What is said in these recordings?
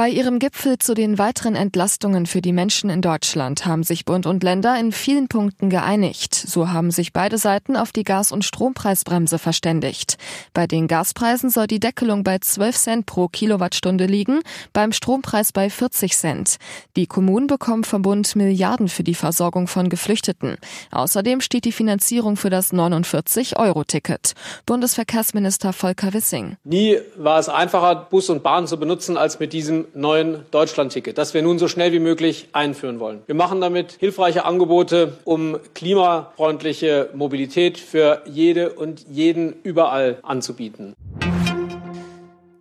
Bei ihrem Gipfel zu den weiteren Entlastungen für die Menschen in Deutschland haben sich Bund und Länder in vielen Punkten geeinigt. So haben sich beide Seiten auf die Gas- und Strompreisbremse verständigt. Bei den Gaspreisen soll die Deckelung bei 12 Cent pro Kilowattstunde liegen, beim Strompreis bei 40 Cent. Die Kommunen bekommen vom Bund Milliarden für die Versorgung von Geflüchteten. Außerdem steht die Finanzierung für das 49-Euro-Ticket. Bundesverkehrsminister Volker Wissing. Nie war es einfacher, Bus und Bahn zu benutzen als mit diesem neuen Deutschlandticket, das wir nun so schnell wie möglich einführen wollen. Wir machen damit hilfreiche Angebote, um klimafreundliche Mobilität für jede und jeden überall anzubieten.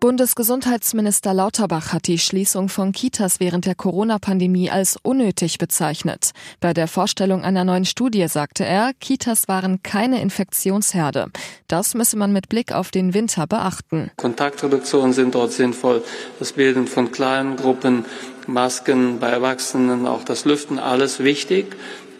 Bundesgesundheitsminister Lauterbach hat die Schließung von Kitas während der Corona-Pandemie als unnötig bezeichnet. Bei der Vorstellung einer neuen Studie sagte er, Kitas waren keine Infektionsherde. Das müsse man mit Blick auf den Winter beachten. Kontaktreduktionen sind dort sinnvoll. Das Bilden von kleinen Gruppen, Masken bei Erwachsenen, auch das Lüften, alles wichtig.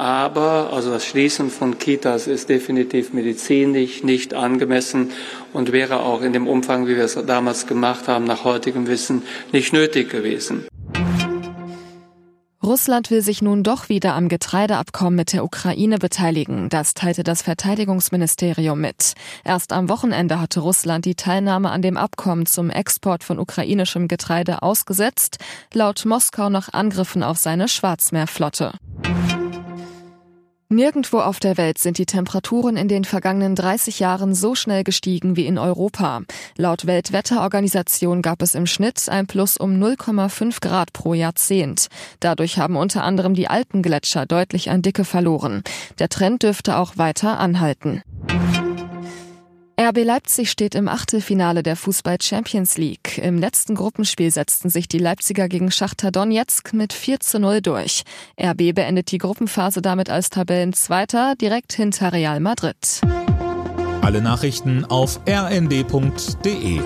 Aber also das Schließen von Kitas ist definitiv medizinisch nicht angemessen und wäre auch in dem Umfang, wie wir es damals gemacht haben, nach heutigem Wissen nicht nötig gewesen. Russland will sich nun doch wieder am Getreideabkommen mit der Ukraine beteiligen. Das teilte das Verteidigungsministerium mit. Erst am Wochenende hatte Russland die Teilnahme an dem Abkommen zum Export von ukrainischem Getreide ausgesetzt, laut Moskau nach Angriffen auf seine Schwarzmeerflotte. Nirgendwo auf der Welt sind die Temperaturen in den vergangenen 30 Jahren so schnell gestiegen wie in Europa. Laut Weltwetterorganisation gab es im Schnitt ein Plus um 0,5 Grad pro Jahrzehnt. Dadurch haben unter anderem die Alpengletscher deutlich an Dicke verloren. Der Trend dürfte auch weiter anhalten. RB Leipzig steht im Achtelfinale der Fußball Champions League. Im letzten Gruppenspiel setzten sich die Leipziger gegen Schachter Donetsk mit 4 zu 0 durch. RB beendet die Gruppenphase damit als Tabellenzweiter direkt hinter Real Madrid. Alle Nachrichten auf rnd.de